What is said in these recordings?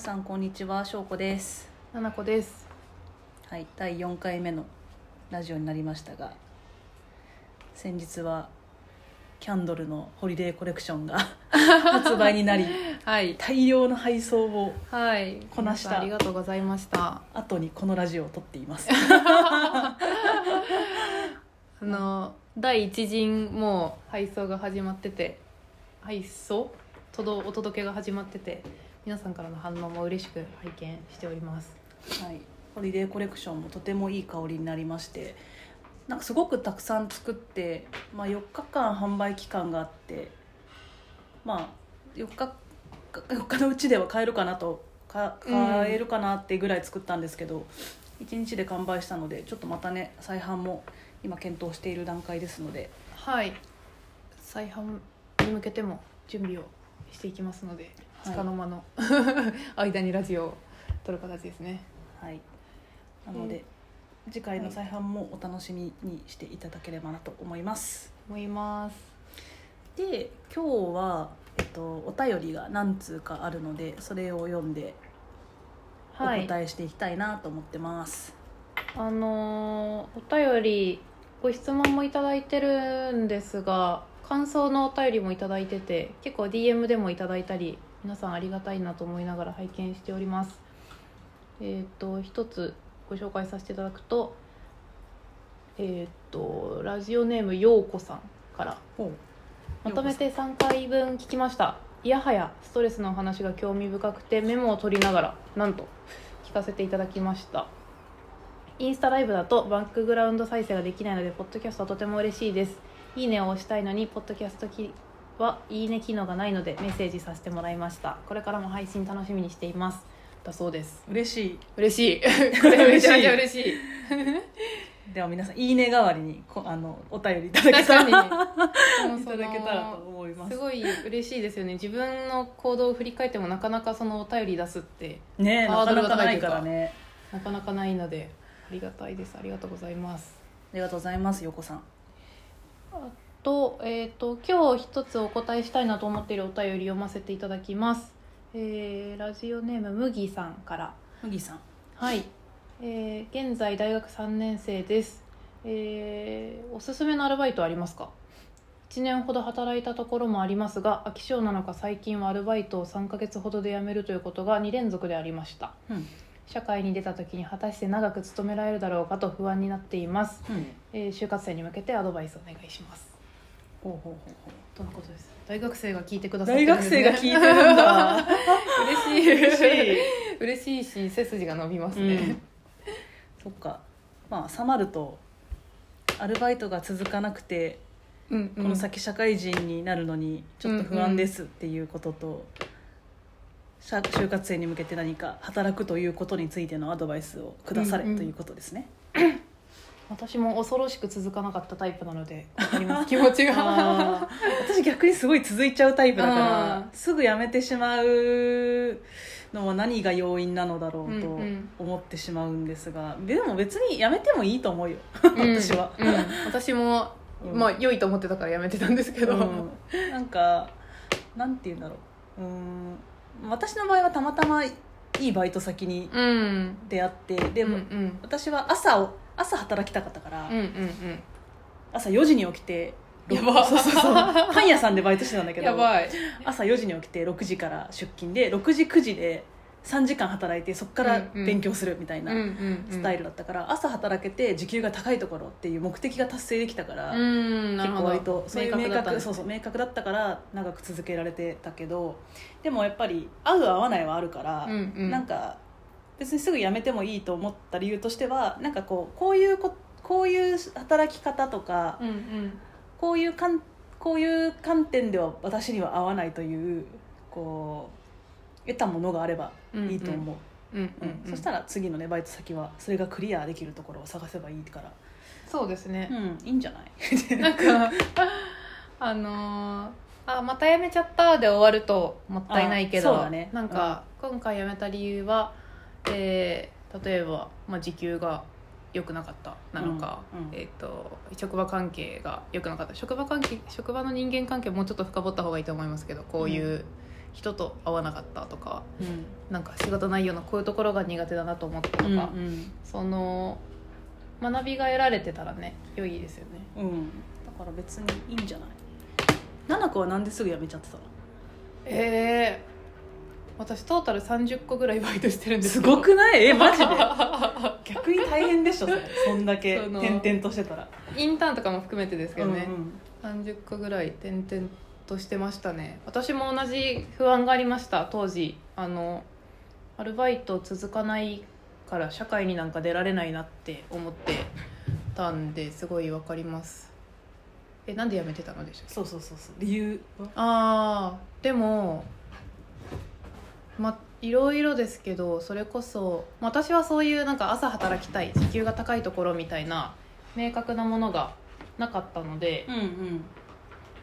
さんこんにちはしょうこです。ななこです。はい第4回目のラジオになりましたが先日はキャンドルのホリデーコレクションが 発売になりはい。大量の配送をはい。こなした皆さんありがとうございました。後にこのラジオを撮っています。あの第一陣もう配送が始まってて配送？届お届けが始まってて皆さんからの反応も嬉しく拝見しております。はい、ホリデーコレクションもとてもいい香りになりましてなんかすごくたくさん作って、まあ、4日間販売期間があってまあ4日4日のうちでは買えるかなとか買えるかなってぐらい作ったんですけど、1日で完売したのでちょっとまたね再販も今検討している段階ですのではい。再販に向けても準備をしていきますので、はいつかの間の 間にラジオを撮る形ですね。はい。なので、次回の再販もお楽しみにしていただければなと思います。思います。で今日は、えっと、お便りが何通かあるのでそれを読んでおはい。答えしていきたいなと思ってます、あのーお便りご質問もいただいてるんですが感想のお便りもいただいてて結構 DM でもいただいたり皆さんありがたいなと思いながら拝見しております。えっ、と一つご紹介させていただくとえっ、とラジオネームようこさんから。ほまとめて3回分聞きました。いやはやストレスのお話が興味深くてメモを取りながらなんと聞かせていただきました。インスタライブだとバックグラウンド再生ができないのでポッドキャストはとても嬉しいです。いいねを押したいのにポッドキャストきはいいね機能がないのでメッセージさせてもらいました。これからも配信楽しみにしています。だそうです。う嬉しい。嬉しい。これめちゃめちゃ嬉しい。では皆さんいいね代わりにこあのお便りいただけ確たからに。いただけたらと思います。すごい嬉しいですよね。自分の行動を振り返ってもなかなかそのお便り出すってねなかなかないかからね。なかなかないのでありがたいです。ありがとうございます。ありがとうございますよこさん。あと,、えー、と今日一つお答えしたいなと思っているお便り読ませていただきます、えーラジオネーム麦さんから。麦さん。はい、えー現在大学3年生です、えーおすすめのアルバイトありますか？1年ほど働いたところもありますが飽き性なのか最近はアルバイトを3ヶ月ほどで辞めるということが2連続でありました。うん。社会に出た時に果たして長く勤められるだろうかと不安になっています、うんえー就活生に向けてアドバイスお願いしますほうほうほうほう。とのことです。大学生が聞いてくださってるんです、大学生ね、が聞いてるんだ。嬉しい。嬉しい。嬉しいし背筋が伸びますね。うん、そっか。まあ冷まるとアルバイトが続かなくてうんうん。この先社会人になるのにちょっと不安ですっていうことと、社就活生に向けて何か働くということについてのアドバイスをくだされうんうん。ということですね、私も恐ろしく続かなかったタイプなので わかります。気持ちが。私逆にすごい続いちゃうタイプだからうんすぐ辞めてしまうのは何が要因なのだろうとうんうん。思ってしまうんですが、でも別に辞めてもいいと思うよ 私は、うん。うん私も、うん。まあ良いと思ってたからやめてたんですけど、うん。なんかなんて言うんだろう。うん。私の場合はたまたまいいバイト先にうん。出会ってでも、うんうん。私は朝を朝働きたかったから、うんうん朝4時に起きてやば。そうそうそう。パン屋さんでバイトしてたんだけどうんやばい。朝4時に起きて6時から出勤で6時9時で3時間働いてそこからうんうん。勉強するみたいなうんうんうん。スタイルだったから、朝働けて時給が高いところっていう目的が達成できたから、うんなるほど。結構割とそういう明だったそうそう明確だったから長く続けられてたけどでもやっぱり合う合わないはあるから、うんうん。なんか別にすぐ辞めてもいいと思った理由としてはなんかこうこういうここういう働き方とか、うんうん。こういう観こういう観点では私には合わないというこう得たものがあればいいと思う、うんうんうん。そしたら次のねバイト先はそれがクリアできるところを探せばいいから。そうですね。うんいいんじゃない？なんかあのーあまた辞めちゃったで終わるともったいないけどあそうだね。なんか、今回辞めた理由は、えー例えば、まあ、時給が良くなかったなのか、うんうん。えー、と職場関係が良くなかった。職場関係職場の人間関係もうちょっと深掘った方がいいと思いますけどこういう人と会わなかったとかうん。なんか仕事内容のこういうところが苦手だなと思ったとか、うんうん。その学びが得られてたらね良いですよね。うん。だから別にいいんじゃない？奈々子はなんですぐ辞めちゃってたの？ええ私トータル30個ぐらいバイトしてるんですすけどごくない？え マジで？逆に大変でしょそれ。そんだけその転々としてたら。インターンとかも含めてですけどね、うん30個ぐらい転々としてましたね。私も同じ不安がありました。当時あのアルバイト続かないから社会になんか出られないなって思ってたんですごいわかります。えなんで辞めてたのでしょうそうそうそうそう。理由は？あーでもまいろいろですけどそれこそ私はそういうなんか朝働きたい時給が高いところみたいな明確なものがなかったのでうんうん。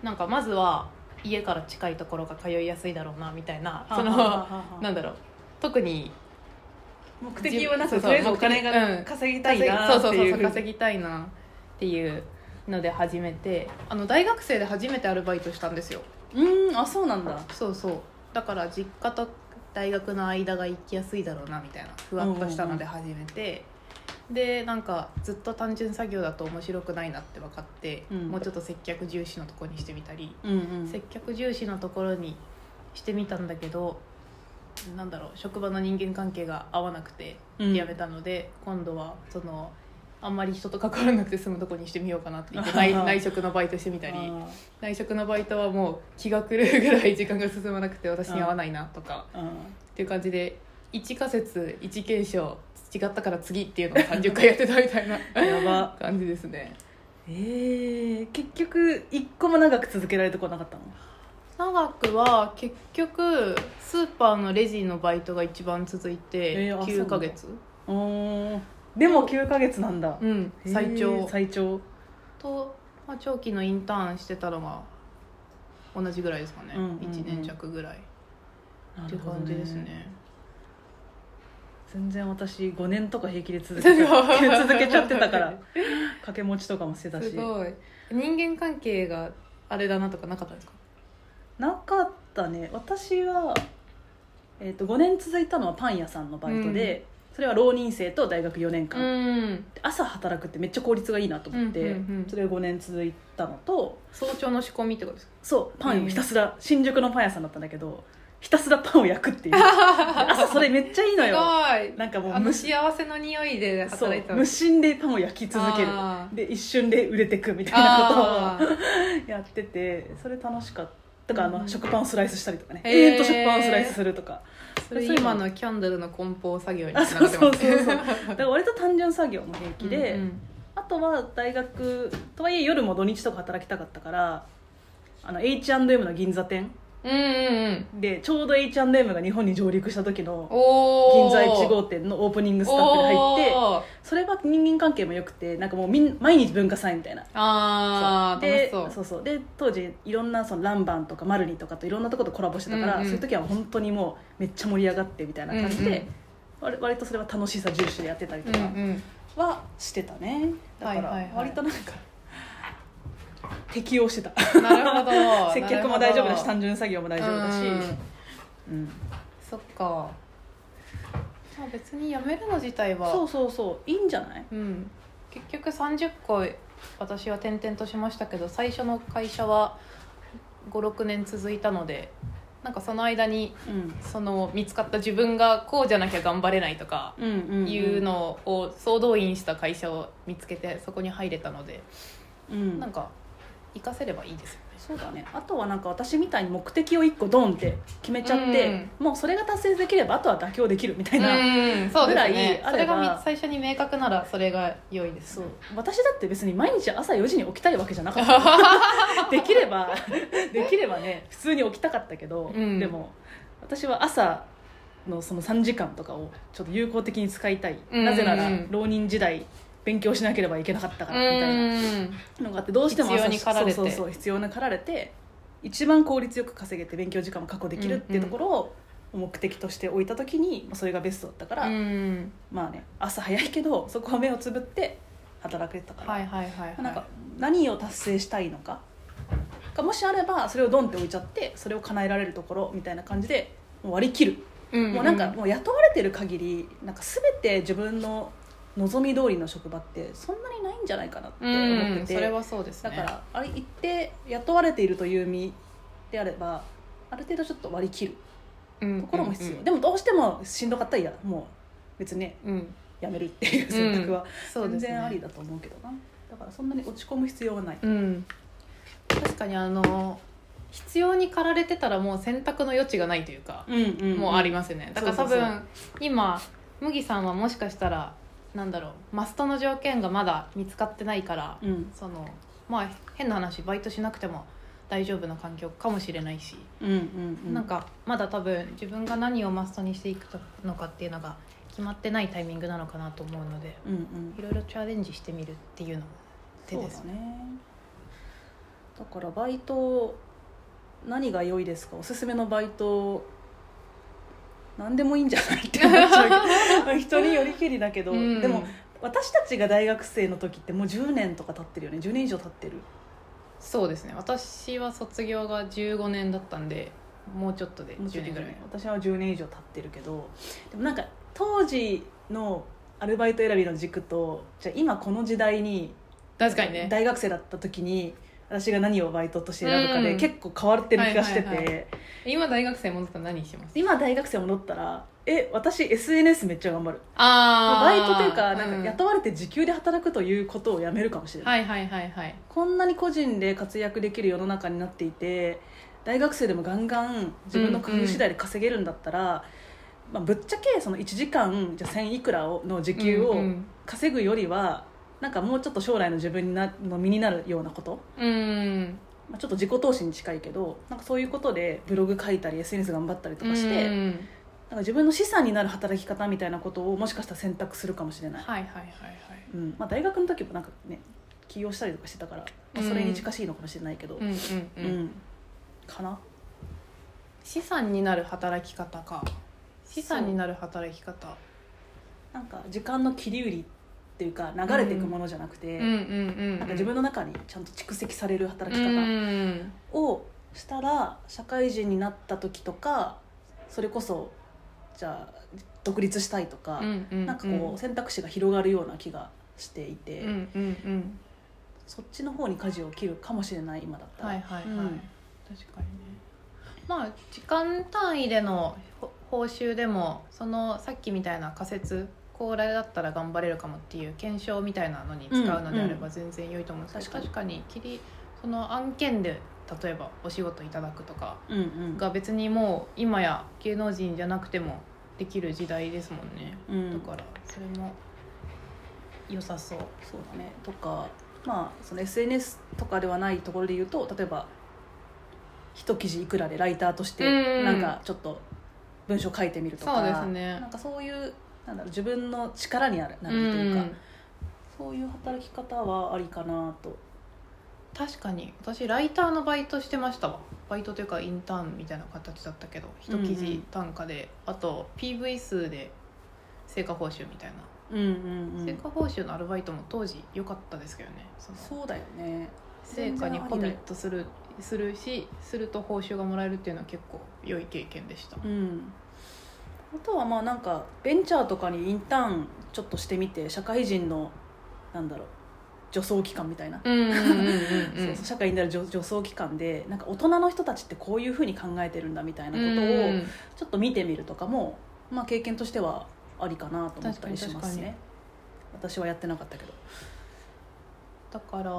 なんかまずは家から近いところが通いやすいだろうなみたいなそのなんだろう。特に目的はなくとりあえずお金うん。が稼ぎたいなそうそうそう稼ぎたいなっていうので始めてあの大学生で初めてアルバイトしたんですよ。うんあそうなんだ。そうそう。だから実家と大学の間が行きやすいだろうなみたいなふわっとしたので始めて、でなんかずっと単純作業だと面白くないなって分かって、うん。もうちょっと接客重視のところにしてみたり、うんうん。接客重視のところにしてみたんだけどなんだろう職場の人間関係が合わなくてうん。辞めたので、今度はそのあんまり人と関わらなくて済むとこにしてみようかなって言って 内内職のバイトしてみたりあ内職のバイトはもう気が狂うぐらい時間が進まなくて私に合わないなとかっていう感じで1仮説1検証違ったから次っていうのを30回やってたみたいなやば。感じですね。えー、結局一個も長く続けられてこなかったの？長くは結局スーパーのレジのバイトが一番続いてえーあ9ヶ月。うー。んでも9ヶ月なんだ。うん。最長。最長。と、まあ、長期のインターンしてたのが同じぐらいですかね、うんうんうん。1年弱ぐらい。っていう感じですね。全然私5年とか平気で続けちゃ続けちゃってたから掛け持ちとかもしてたし。すごい。人間関係があれだなとかなかったんですか？なかったね。私は、えー、と5年続いたのはパン屋さんのバイトで、それは浪人生と大学4年間、ん。朝働くってめっちゃ効率がいいなと思って、それが5年続いたのと早朝の仕込みってことですか？そうパンをひたすら、新宿のパン屋さんだったんだけどひたすらパンを焼くっていう。で 朝それめっちゃいいのよ。なんかもう無幸せの匂いで働い無心でパンを焼き続ける。で一瞬で売れてくみたいなことを やっててそれ楽しかった。とかあの、うん。食パンをスライスしたりとかね。へー。永遠と食パンをスライスするとかそれ今のキャンドルの梱包作業になってます。そうそうそう だから割と単純作業の平気で、うんうん。あとは大学とはいえ夜も土日とか働きたかったからあの H&M の銀座店うんうんうん。でちょうど H&M が日本に上陸した時のお銀座1号店店のオープニングスタッフで入ってそれは人間関係も良くてなんかもうみん毎日文化祭みたいな。ああそう。そう。そうで当時いろんなそのランバンとかマルニとかといろんなところとコラボしてたから、うんうんそういう時は本当にもうめっちゃ盛り上がってみたいな感じで、うんうん。割割とそれは楽しさ重視でやってたりとかはしてたね、だからはいはいはい。割となんか適応してた。なるほど。接客も大丈夫だし単純作業も大丈夫だし。うん。うん。そっか。まあ別に辞めるの自体はそうそうそう。いいんじゃない？うん、結局30個私は転々としましたけど最初の会社は56年続いたのでなんかその間にうん。その見つかった自分がこうじゃなきゃ頑張れないとかいうのを総動員した会社を見つけてそこに入れたのでうん。なんか活かせればいいですよねそうだねあとはなんか私みたいに目的を1個ドンって決めちゃって、もうそれが達成できればあとは妥協できるみたいな、うんそうですねぐらいあそれが最初に明確ならそれが良いですそう私だって別に毎日朝4時に起きたいわけじゃなかったできればできればね普通に起きたかったけど、うんでも私は朝のその3時間とかをちょっと有効的に使いたい、うんなぜなら浪人時代勉強しなければいけなかったからみたいなうんのがあってどうしても朝必要に駆られて。そうそうそう必要に駆られて一番効率よく稼げて勉強時間も確保できるっていうところを目的として置いた時にまあそれがベストだったから、うん。まあね朝早いけどそこは目をつぶって働けてたから、はいはいはいはい。なんか何を達成したいのかがもしあればそれをドンって置いちゃってそれを叶えられるところみたいな感じで割り切る、うん。もうなんかもう雇われてる限りなんか全て自分の望み通りの職場ってそんなにないんじゃないかなってう思ってて、んそれはそうですね。だからあれ一定雇われているという身であればある程度ちょっと割り切るうんところも必要、うんでもどうしてもしんどかったらいやもう別にねうん。やめるっていう選択は全然ありだと思うけどな、だからそんなに落ち込む必要はない、うん。確かにあの必要に駆られてたらもう選択の余地がないというか、うんうんもうありますよね。だから多分今麦さんはもしかしたらなんだろうマストの条件がまだ見つかってないから、うん。そのまあ変な話バイトしなくても大丈夫な環境かもしれないし、うんうんうん。なんかまだ多分自分が何をマストにしていくのかっていうのが決まってないタイミングなのかなと思うのでうんうん。いろいろチャレンジしてみるっていうのも手ですだね。だからバイト何が良いですか？おすすめのバイト何でもいいんじゃないって思っちゃう 人によりけりだけど、うん。でも私たちが大学生の時ってもう10年とか経ってるよね。10年以上経ってる。そうですね。私は卒業が15年だったんでもうちょっとで10もうちょっと年ぐらい。私は10年以上経ってるけど。でもなんか当時のアルバイト選びの軸とじゃあ今この時代に確かにね。大学生だった時に私が何をバイトとして選ぶかでうん結構変わってる気がしてて、はいはいは今大学生戻ったら何してます？今大学生戻ったらえ私 SNS めっちゃ頑張る。あバイトというかなんうん。か雇われて時給で働くということをやめるかもしれない、はいはいはいはいこんなに個人で活躍できる世の中になっていて大学生でもガンガン自分の工夫次第で稼げるんだったら、まあ、ぶっちゃけその1時間じゃあ1000いくらをの時給をうん。稼ぐよりは、なんかもうちょっと将来の自分になの身になるようなこと、うん。まあ、ちょっと自己投資に近いけどなんかそういうことでブログ書いたり SNS 頑張ったりとかして、うん。なんか自分の資産になる働き方みたいなことをもしかしたら選択するかもしれない、はいはいはいはい。うん。まあ、大学の時もなんかね起業したりとかしてたから、まあ、それに近しいのかもしれないけど、うんうんううん。んかな。資産になる働き方か。資産になる働き方。なんか時間の切り売りっていうか流れていくものじゃなくて、なんか自分の中にちゃんと蓄積される働きう方んをしたら社会人になった時とかそれこそじゃあ独立したいとか、なんかこう選択肢が広がるような気がしていて、うんうんうん。そっちの方に舵を切るかもしれない今だったら、はいはいはい、うん。確かにね。まあ時間単位でのほ報酬でもそのさっきみたいな仮説これだったら頑張れるかもっていう検証みたいなのに使うのであれば全然良いと思うんですけど、確確かに切りその案件で例えばお仕事いただくとかうんうん。が別にもう今や芸能人じゃなくてもできる時代ですもんね、うん。だからそれも良さそう。そうだね。とかまあその SNS とかではないところで言うと例えば一記事いくらでライターとしてうん。なんかちょっと文章書いてみるとか、そうですね。なんかそういうなんだろう自分の力になるなるというか、そういう働き方はありかなと。確かに。私ライターのバイトしてましたわ。バイトというかインターンみたいな形だったけど一記事単価で、あと PV 数で成果報酬みたいな、うんうんうん。成果報酬のアルバイトも当時良かったですけどね。そうだよね。成果にコミットするするしすると報酬がもらえるっていうのは結構良い経験でした。うんあとはまあなんかベンチャーとかにインターンちょっとしてみて社会人のなんだろう助走期間みたいな、社会になる助助走期間でなんか大人の人たちってこういうふうに考えてるんだみたいなことをちょっと見てみるとかも、まあ、経験としてはありかなと思ったりしますね。私はやってなかったけど。だから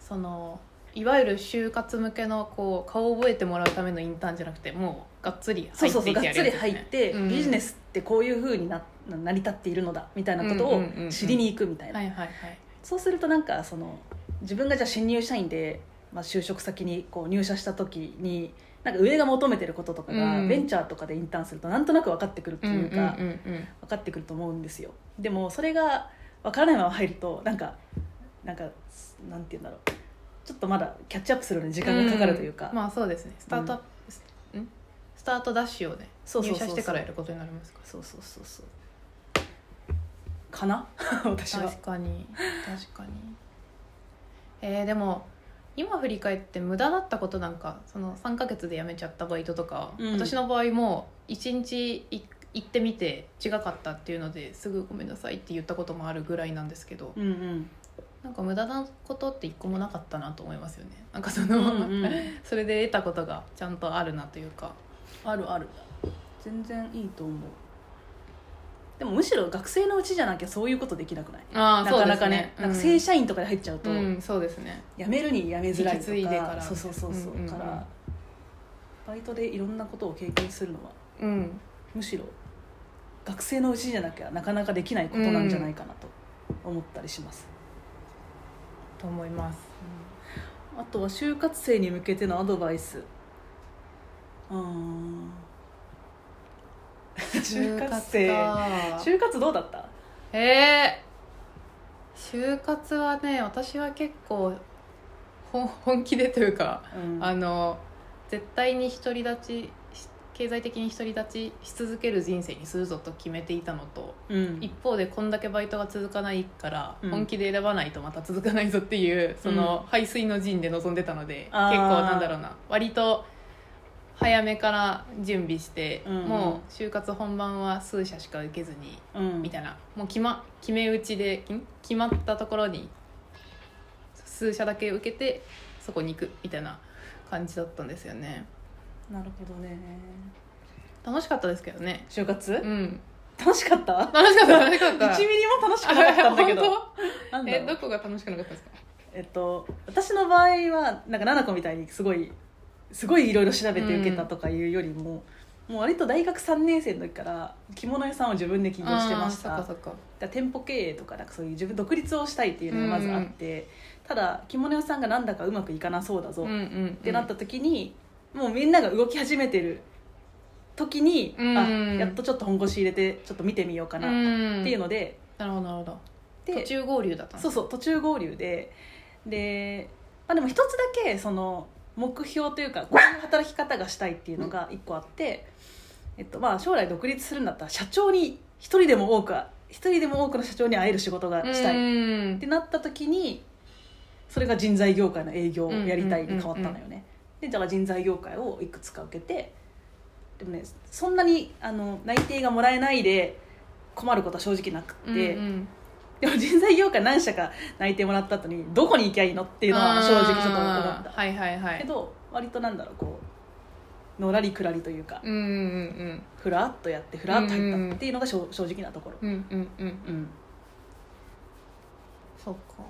そのいわゆる就活向けのこう顔を覚えてもらうためのインターンじゃなくてもうがっつりそう入っていそうそうがっつり入って、うんビジネスってこういうふうにな成り立っているのだみたいなことを知りに行くみたいな、はいはいはい。そうするとなんかその自分がじゃあ新入社員で、まあ、就職先にこう入社した時になんか上が求めてることとかが、うんベンチャーとかでインターンするとなんとなく分かってくるっていうか、分かってくると思うんですよ。でもそれが分からないまま入るとなんかなんかなんて言うんだろうちょっとまだキャッチアップするのに時間がかかるというか、ん。まあそうですね。スタートアップ、スん。スタートダッシュをね入社してからやることになりますか。そうそうそうそう。かな？私は。確かに。確かに。えー、でも今振り返って無駄だったことなんかその3ヶ月で辞めちゃったバイトとか、うん。私の場合も1日い行ってみて違かったっていうのですぐごめんなさいって言ったこともあるぐらいなんですけど。うんうんなんか無駄なことって一個もなかったなと思いますよね。なんかその、うんうん。それで得たことがちゃんとあるなというか。あるある。全然いいと思う。でもむしろ学生のうちじゃなきゃそういうことできなくない？あなかなかね。なんか正社社員とかで入っちゃうと、うん、そうですね。辞めるに辞めづらいと引き継いでかから。そうそうそうそう、うんうんうん。からバイトでいろんなことを経験するのはうん。むしろ学生のうちじゃなきゃなかなかできないことなんじゃないかなと思ったりします、と思います。あとは就活生に向けてのアドバイス。うー。ん就活生。か就活どうだった？ええ就活はね私は結構ほ本気でというか、うん。あの絶対に独り立ちし経済的に独り立ちし続ける人生にするぞと決めていたのとうん。一方でこんだけバイトが続かないから、うん。本気で選ばないとまた続かないぞっていうその排水の陣で臨んでたので、あー。結構なんだろうな。割と早めから準備して、うん。うんもう就活本番は数社しか受けずにうん。みたいな。もう決,、ま、決め打ちでん？決まったところに数社だけ受けてそこに行くみたいな感じだったんですよねなるほどね。楽しかったですけどね。就活、うん。楽しかった？楽しかった楽しかった。1ミリも楽しくなかったんだけどえどこが楽しくなかったですか？えっと私の場合はなんか奈々子みたいにすごいすごいいろいろ調べて受けたとかいうよりも、もう割と大学3年生の時から着物屋さんを自分で起業してました。そっか店舗経営とかなんかそういう自分独立をしたいっていうのがまずあって、ただ着物屋さんがなんだかうまくいかなそうだぞうんうん。ってなった時に、もうみんなが動き始めてる時に、うん。あやっとちょっと本腰入れてちょっと見てみようかなっていうのので、なるほどなるほど。で途中合流だったそうそう途中合流でで、まあ、でも一つだけその目標というかこういう働き方がしたいっていうのが一個あって、えっとまあ、将来独立するんだったら社長に一人でも多く一人でも多くの社長に会える仕事がしたい。っうん。てなった時にそれが人材業界の営業をやりたいに変わったのよね、でだから人材業界をいくつか受けてでもねそんなにあの内定がもらえないで困ることは正直なくって、うんうん。でも人材業界何社か内定もらった後にどこに行きゃいいのっていうのは正直ちょっと思った。はいはいはい。けど割となんだろうこうのらりくらりというかうんうんふらっとやってふらっと入ったっていうのが正正直なところ。うんうんうんうん。うん。そうか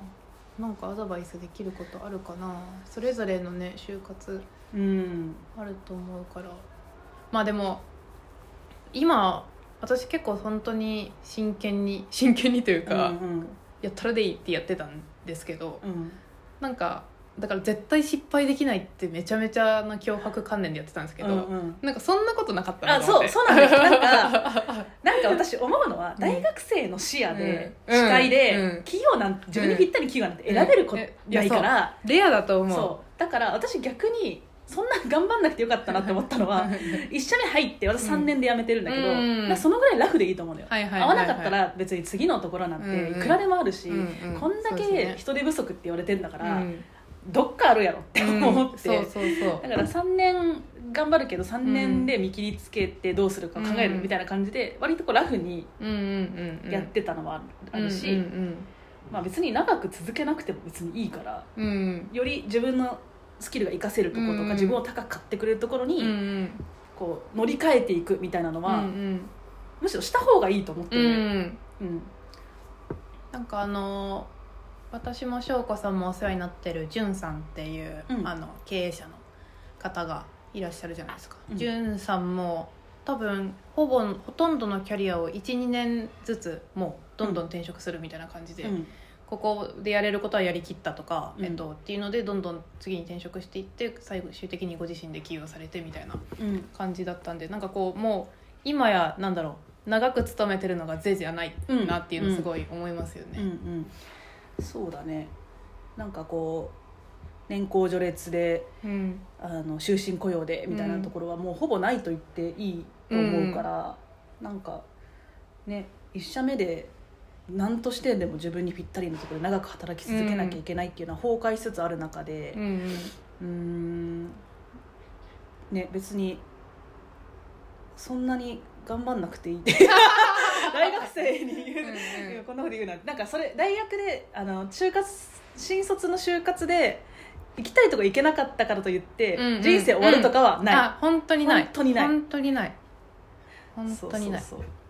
なんかアドバイスできることあるかな？それぞれのね就活うん。あると思うから。まあでも今私結構本当に真剣に 真剣にというか、うんやったらでいいってやってたんですけどうん。なんかだから絶対失敗できないってめちゃめちゃな脅迫観念でやってたんですけど、うんうん。なんかそんなことなかったなあそうそうなんだ。よ なんかなんか私思うのは大学生の視野でうん。主体でうん。企業なんて自分にぴったり企業なんて選べることないから。レアだと思う。そう。だから私逆にそんな頑張んなくてよかったなって思ったのは一社目入って私3年で辞めてるんだけど、うん。そのぐらいラフでいいと思うのよ、はいはいはい合はい。わなかったら別に次のところなんていくらでもあるし、うんうんこんだけ人手不足って言われてんだから、うんどっかあるやろって思って、うんそうそうそう。だから3年頑張るけど3年で見切りつけてどうするか考えるみたいな感じで割とこうラフにうんうんうんうん。やってたのはあるし、うんまあ、別に長く続けなくても別にいいからうん。うんより自分のスキルが活かせるところとか、うん自分を高く買ってくれるところに、うんうん。こう乗り換えていくみたいなのは、うんむしろした方がいいと思ってうんうるのよ、んうん。なんかあの私も翔子さんもお世話になってるじゅんさんっていう、うん。あの経営者の方がいらっしゃるじゃないですか。うん。じゅんさんも多分ほぼほとんどのキャリアを12年ずつもうどんどん転職するみたいな感じで、うん。ここでやれることはやりきったとか、うん。えっと、っていうのでどんどん次に転職していって最終的にご自身で起業されてみたいなうん。感じだったんでなんかこうもう今やなんだろう長く勤めてるのが是じゃないなっていうのすごい思いますようんうね。んそうだね。なんかこう年功序列でうん。あの終身雇用でみたいなところはもうほぼないと言っていいと思うから、なんかね一社目で何としてでも自分にぴったりのところで長く働き続けなきゃいけないっていうのは崩壊しつつある中でうん。ね別にそんなに頑張んなくていいって 大学生に言う、うんうん。こんなこと言うななんかそれ大学であの就活新卒の就活で行きたいとこ行けなかったからといって、うんうん。人生終わるとかはない、あ本当にない。本当にない。本当にない。本当にない。そうそうそう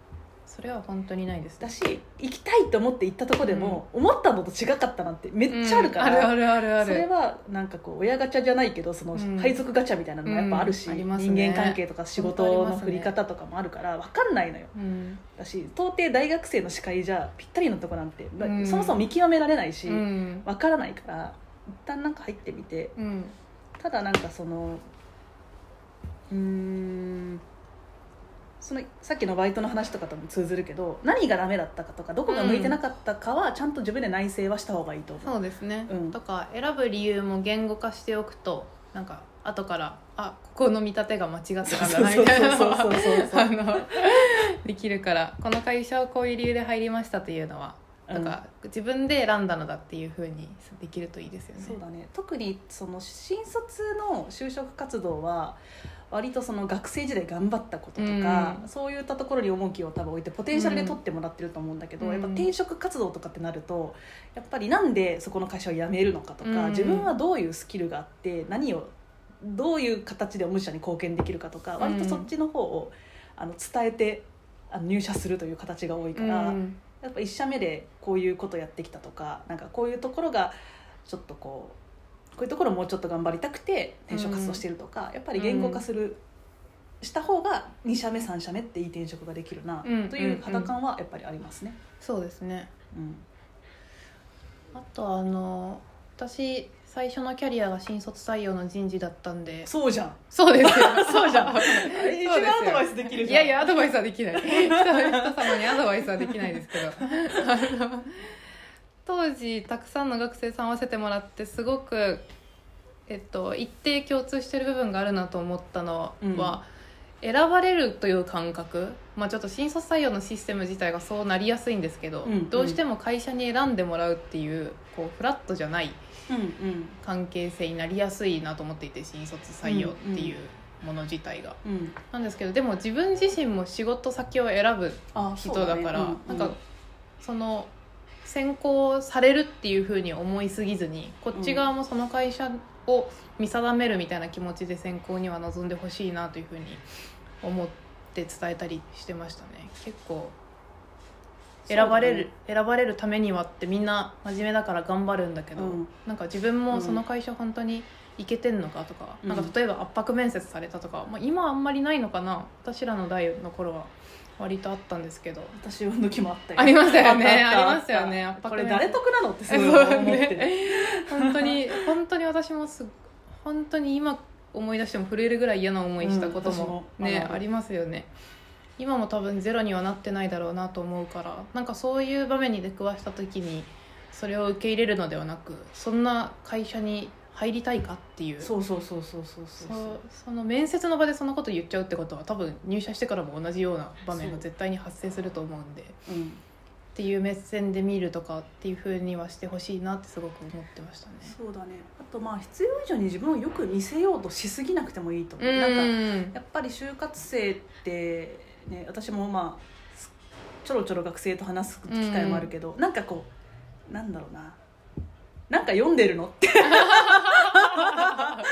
それは本当にないですだし行きたいと思って行ったとこでも、思ったのと違かったなんてめっちゃあるから、うん。あるあるあるある。それはなんかこう親ガチャじゃないけどそのうん。配属ガチャみたいなのもやっぱあるし、人ね。間関係とか仕事の振り方とかもあるから分かんないのよ。うんだし到底大学生の視界じゃぴったりのとこなんて、うん。そもそも見極められないし、うん。分からないから一旦なんか入ってみて。うん。ただなんかそのうーんそのさっきのバイトの話とかとも通ずるけど何がダメだったかとかどこが向いてなかったかはちゃんと自分で内省はした方がいいと思う、そうですね、うんとか選ぶ理由も言語化しておくとなんか後からあここの見立てが間違ってたんだなみたいなのそうそうそうそうそうはできるからこの会社はこういう理由で入りましたというのはなんか自分で選んだのだっていうふうにできるといいですよね。そうだね特にその新卒の就職活動は割とその学生時代頑張ったこととか、うん。そういったところに重きを多分置いてポテンシャルで取ってもらってると思うんだけど、うん。やっぱ転職活動とかってなるとやっぱりなんでそこの会社を辞めるのかとか、うん。自分はどういうスキルがあって何をどういう形で御社に貢献できるかとか、ん。割とそっちの方をあの伝えて入社するという形が多いから。うん。やっぱ1社目でこういうことやってきたとかなんかこういうところがちょっとこうこういうところもうちょっと頑張りたくて転職活動してるとか、やっぱり言語化する、した方が2社目3社目っていい転職ができるな、うんという肌感はやっぱりありますね。そうですね。うん。あとあの私最初のキャリアが新卒採用の人事だったんで。そうじゃん。そうですよ。そうじゃん。一番アドバイスできるいじゃん。やいやアドバイスはできない。人人様にアドバイスはできないですけど当時たくさんの学生さん合わせてもらってすごく、えっと、一定共通してる部分があるなと思ったのは、選ばれるという感覚、まあ、ちょっと新卒採用のシステム自体がそうなりやすいんですけど、うんうん。どうしても会社に選んでもらうっていうこうフラットじゃないうんうん。関係性になりやすいなと思っていて新卒採用っていうもの自体が。うんなんですけどでも自分自身も仕事先を選ぶあ人だからそうね。なんかその選考されるっていうふうに思いすぎずにこっち側もその会社を見定めるみたいな気持ちで選考には臨んでほしいなというふうに思って伝えたりしてましたね。結構選ばれる、選ばれるためにはってみんな真面目だから頑張るんだけど、うん。なんか自分もその会社本当にいけてんのかとか,、うん。なんか例えば圧迫面接されたとか、まあ、今あんまりないのかな私らの代の頃は割とあったんですけど。私の時もあったよありましたよね。ありますよね。圧迫これ誰得なのってすごい思って。る、ね本当に本当に私もす本当に今思い出しても震えるぐらい嫌な思いしたこともも。ね、ある。ありますよね。今も多分ゼロにはなってないだろうなと思うからなんかそういう場面に出くわした時にそれを受け入れるのではなくそんな会社に入りたいかっていう。そうそうそうそうそうそう。その面接の場でそのこと言っちゃうってことは多分入社してからも同じような場面が絶対に発生すると思うんで、うん、っていう目線で見るとかっていうふうにはしてほしいなってすごく思ってましたね。そうだね。あとまあ必要以上に自分をよく見せようとしすぎなくてもいいと思う、うん、なんかやっぱり就活生ってね私もまあちょろちょろ学生と話す機会もあるけど、ん、なんかこうなんだろうな。なんか読んでるのって。なんか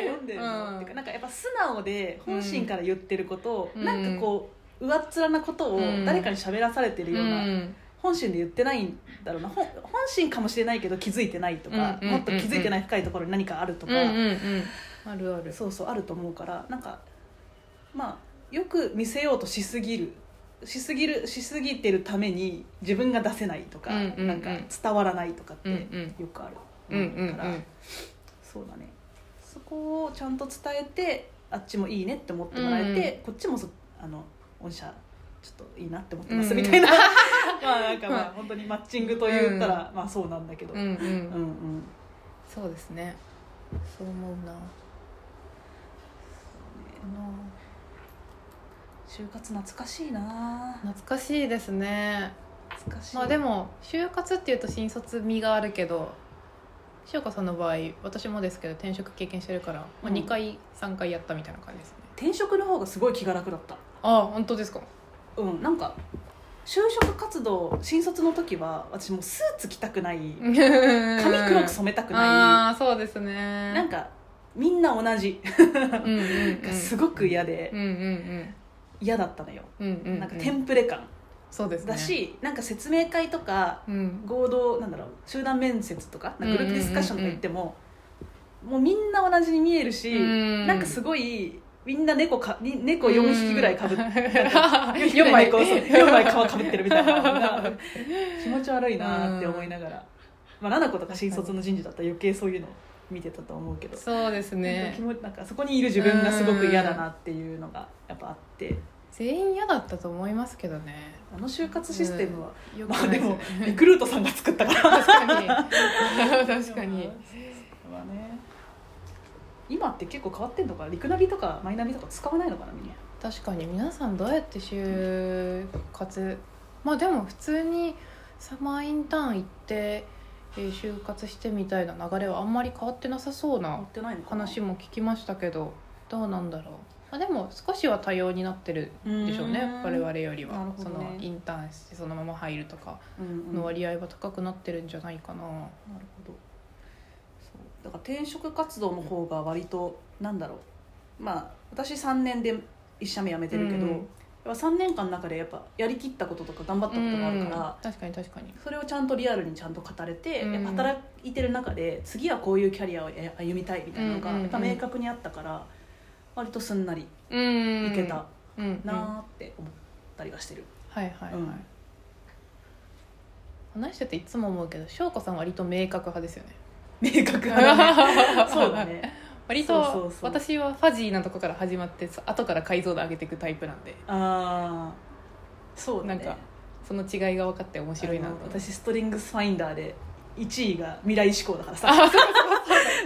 読んでるの、うんっていうかなんかやっぱ素直で本心から言ってることを、うん。なんかこう上っ面なことをうん。誰かに喋らされてるような、うん。本心で言ってないんだろうな。本本心かもしれないけど気づいてないとか、もっと気づいてない深いところに何かあるとか、あるある。そうそうあると思うから。なんかまあよく見せよ do としすぎるしすぎるしすぎてるために自分が出せないとか、うんうんうん。なんか伝わらないとかってうんうん。よくある、うんうんから、そうだね。そこをちゃんと伝えてあっちもいいねって思ってもらえて、こっちもそあの御社ちょっといいなって思ってますうんうん。みたいな、まあなんかまあ本当にマッチングと言ったら、まあそうなんだけど、うんうん、うんうん。そうですね。そう思うな就活懐かしいな。懐かしいですね。懐かしい。まあでも就活っていうと新卒味があるけど塩香さんの場合私もですけど転職経験してるから、まあ、うん。2回3回やったみたいな感じですね、転職の方がすごい気が楽だった。ああ本当ですか？うんなんか就職活動新卒の時は私もうスーツ着たくない。髪 髪黒く染めたくあなあそうですね。いなんかみんな同じ。うんうんうん。がすごく嫌で。うんうん嫌だったのよ。うんうんうん。なんかテンプレ感。そうですね。だしなんか説明会とかうん。合同なんだろう集団面接とかなんかグループディスカッションとか行ってももうみんな同じに見えるしうん。なんかすごいみんな猫かに猫4匹ぐらいかぶって4 4枚こうそう4枚皮かぶってるみたいな。気持ち悪いなって思いながら、まあ、七子とか新卒の人事だったら余計そういうの見てたと思うけど、そうですなんかね気持なんかそこにいる自分がすごく嫌だなっていうのがやっぱあって。全員嫌だったと思いますけどね。あの就活システムは、よくないまあでもリクルートさんが作ったから。確かに。確かに。まあね。今って結構変わってんのかな？リクナビとかマイナビとか使わないのかなみんな。確かに。皆さんどうやって就活？まあでも普通にサマーインターン行って、えー就活してみたいな流れはあんまり変わってなさそうな話も聞きましたけどどうなんだろう、まあ、でも少しは多様になってるでしょうねうん。我々よりは、ね。そのインターンしてそのまま入るとかうんうん。の割合は高くなってるんじゃないかな、なるほど。そう。だから転職活動の方が割となんだろう。まあ私3年で1社目辞めてるけど、うんぱ3年間の中でやっぱやりきったこととか頑張ったことがあるから、うん確かに確かに。それをちゃんとリアルにちゃんと語れて、うん。やっぱ働いてる中で次はこういうキャリアをや歩みたいみたいなのがやっぱ明確にあったから割とすんなりうんいけたなーって思ったりはしてる、はいはいはい、うん。話してていつも思うけど翔子さん割と明確派ですよね。明確なね。そうだね割と私はファジーなとこから始まってさ後から解像度上げていくタイプなんで。ああそうだね。なんかその違いが分かって面白いな私ストリングスファインダーで1位が未来志向だからさ。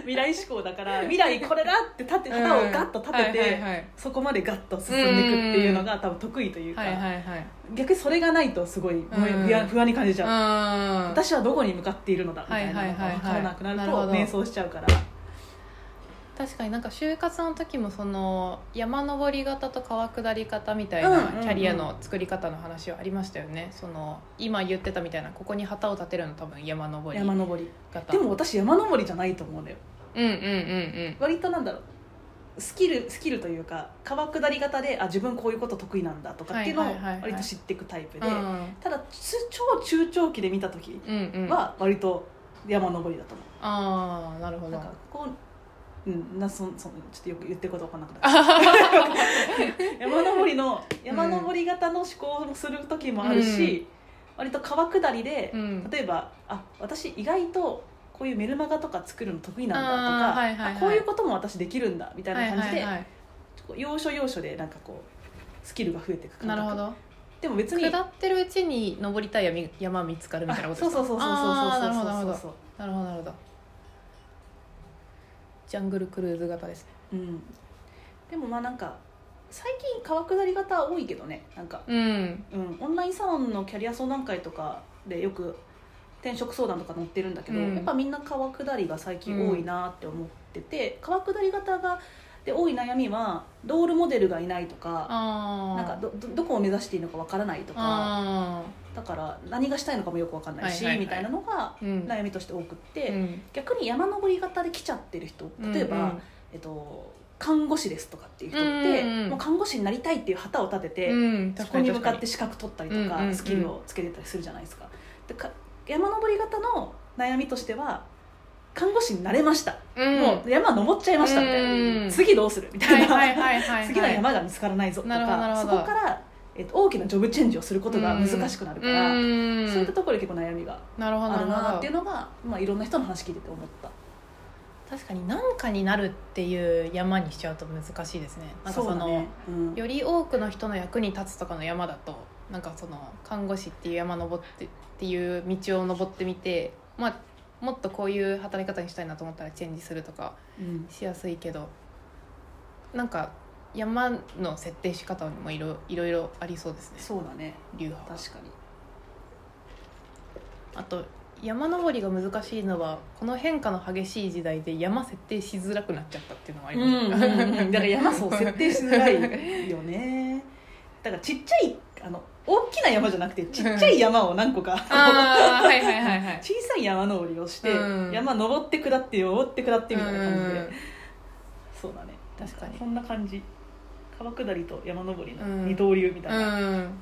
未来志向だから未来これだって立て旗をガッと立てて、そこまでガッと進んでいくっていうのが多分得意というか、はいはいはい。逆にそれがないとすごい不安に感じちゃう、うん。私はどこに向かっているのだみたいなのが分からなくなると迷走しちゃうから確かになんか就活の時もその山登り方と川下り方みたいなうんうんうん。キャリアの作り方の話はありましたよね、その今言ってたみたいなここに旗を立てるの多分山登り山登り。方でも私山登りじゃないと思うんだよ。うんうんうんうん。割となんだろう。スキルスキルというか川下り型であ自分こういうこと得意なんだとかっていうのを割と知っていくタイプで、うんただつ超中長期で見た時うんうん。は割と山登りだと思ああなるほう、ど。なんかこううんなそそちょっとよく言ってること分かんなくな 山登りの山登り型の思考をする時もあるし、割と川下りで、うん。例えばあ私意外とこういうメルマガとか作るの得意なんだとかあーはいはいはい。あこういうことも私できるんだみたいな感じで、はいはいはい。要所要所でなんかこうスキルが増えていく感覚。なるほど。でも別に下ってるうちに登りたい山山見つかるみたいなことですか？そうそうそうそうそうあーなるほそうどなるほどそうなるほどなるほどジャングルクルーズ型です。ねうん。でもまあなんか最近川下り型多いけどねなんか、うん。うん、オンラインサロンのキャリア相談会とかでよく転職相談とか載ってるんだけど、うん。やっぱみんな川下りが最近多いなって思ってて、川下り型がで多い悩みはロールモデルがいないとかなんかどどどこを目指していいのかわからないとかあだから何がしたいのかもよくわかんないし、みたいなのが悩みとして多くって、うん。逆に山登り型で来ちゃってる人例えば、うんうん。えっと、看護師ですとかっていう人って、うんうんうん。もう看護師になりたいっていう旗を立てて、うん。そこに向かって資格取ったりとか、スキルをつけてたりするじゃないですか。でか山登り型の悩みとしては看護師になれました、うん。もう山登っちゃいましたみたいな、うん。次どうするみたいな、次の山が見つからないぞとかそこから、えっと、大きなジョブチェンジをすることが難しくなるから、うん。そういったところで結構悩みがあるなっていうののが、まあ、いろんな人の話聞いてて思った。確かに何かになるっていう山にしちゃうと難しいですね。なんかそのね、うん。より多くの人の役に立つとかの山だとなんかその看護師っていう山登ってっていう道を登ってみてまあもっとこういう働き方にしたいなと思ったらチェンジするとかうん。しやすいけどなんか山の設定し方もいろいろありそうですね。そうだね。流派。は確かに。あと山登りが難しいのはこの変化の激しい時代で山設定しづらくなっちゃったっていうのもありうんます、うんうん。だから山そう設定しづらいよね。だからちっちゃいあの大きな山じゃなくてちっちゃい山を何個か。はいはいはいはい。小さい山登りをして、うん。山登って下って登って下ってみたいな感じで、うん。そうだね。確かに。そんな感じ。川下りと山登りのうん。二刀流みたいな、うん。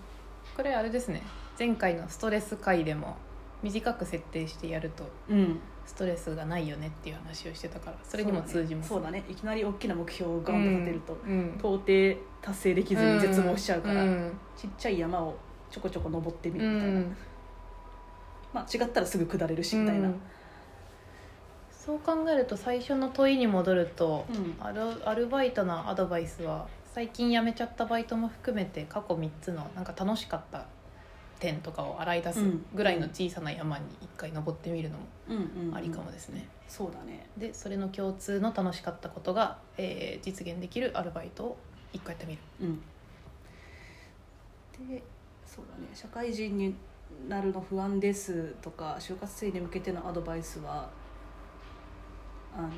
これあれですね。前回のストレス回でも短く設定してやると。うんストレスがないよねっていう話をしてたからそれにも通じますそうだね。ねいきなり大きな目標をガンと立てると、うん。到底達成できずに絶望しちゃうから、うん。ちっちゃい山をちょこちょこ登ってみうるみたいな、ん。まあ違ったらすぐ下れるしみたいな、うん。そう考えると最初の問いに戻ると、うん。アルアルバイトのアドバイスは最近辞めちゃったバイトも含めて過去3つのなんか楽しかった点とかを洗い出すぐらいの小さな山に一回登ってみるのもありかもですね、そうだね。でそれの共通の楽しかったことが、えー実現できるアルバイトを一回やってみる。うん。でそうだね。社会人になるの不安ですとか就活生に向けてのアドバイスはあの、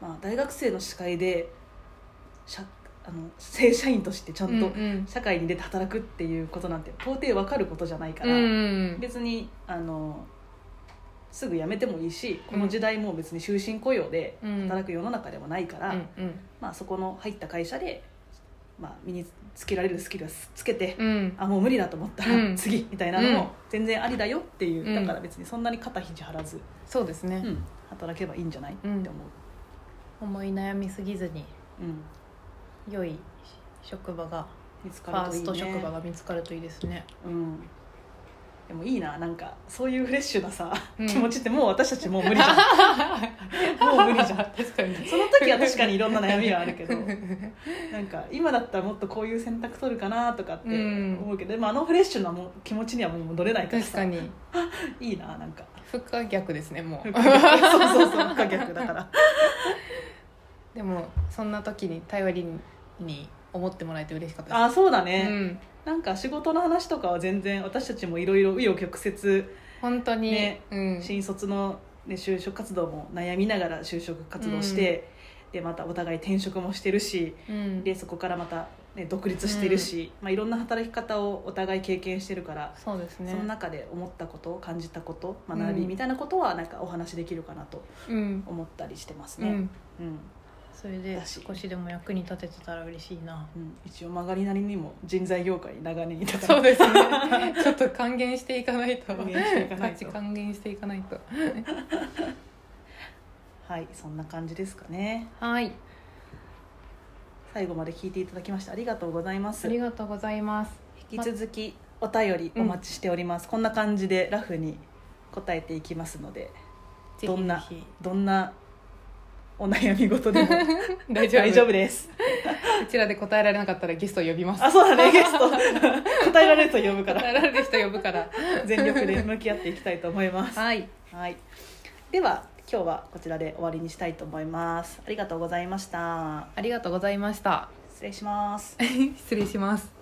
まあ、大学生の司会で社あの正社員としてちゃんとうん社会に出て働くっていうことなんて到底分かることじゃないから、うん別にあのすぐ辞めてもいいしこの時代も別に終身雇用でうん。働く世の中でもないから、うんまあ、そこの入った会社で、まあ、身につけられるスキルをつけて、うん。あもう無理だと思ったらうん。次みたいなのうん。も全然ありだよっていう、うんだから別にそんなに肩肘張らず、そうですね、うん。働けばいいんじゃない、って思う、思い悩みすぎずに。うん、良い職場が見つフかるといいね。ァースト職場が見つかるといいですね。うん。でもいいななんかそういうフレッシュなさ、うん。気持ちってもう私たちもう無理じゃん。もう無理じゃん。確かに。その時は確かにいろんな悩みはあるけどなんか今だったらもっとこういう選択取るかなとかってうん。思うけど、でもあのフレッシュなもう気持ちにはもう戻れないからさ。確かに。いいななんか。不可逆ですねもう。そうそうそう不可逆だから。でもそんな時に頼りに思ってもらえて嬉しかったです。あそうだうね、ん。なんか仕事の話とかは全然私たちもいろいろ紆余曲折。本当に、ね。うん。新卒の、ね、就職活動も悩みながら就職活動して、でまたお互い転職もしてるしうん。でそこからまた、ね、独立してるし、まあ、いろんな働き方をお互い経験してるから、そうですね。その中で思ったこと感じたこと学びうんみたいなことはなんかお話できるかなとうん、思ったりしてますね。うん、うんそれで少しでも役に立ててたら嬉しいな。うん。一応曲がりなりにも人材業界に長年いたから。そうですね。ちょっと還元していかないと。還元していかないと。価値還元していかないと。はいそんな感じですかね。はい。最後まで聞いていただきましてありがとうございます。ありがとうございます。引き続きお便りお待ちしております、こんな感じでラフに答えていきますのでどんなどんなお悩み事でも。大丈夫。大丈夫です。うちらで答えられなかったらゲストを呼びます。あそうだねゲスト。答えられると呼ぶから。答えられる人呼ぶから。全力で向き合っていきたいと思います。はい。はい。では今日はこちらで終わりにしたいと思います。ありがとうございました。ありがとうございました。失礼します。失礼します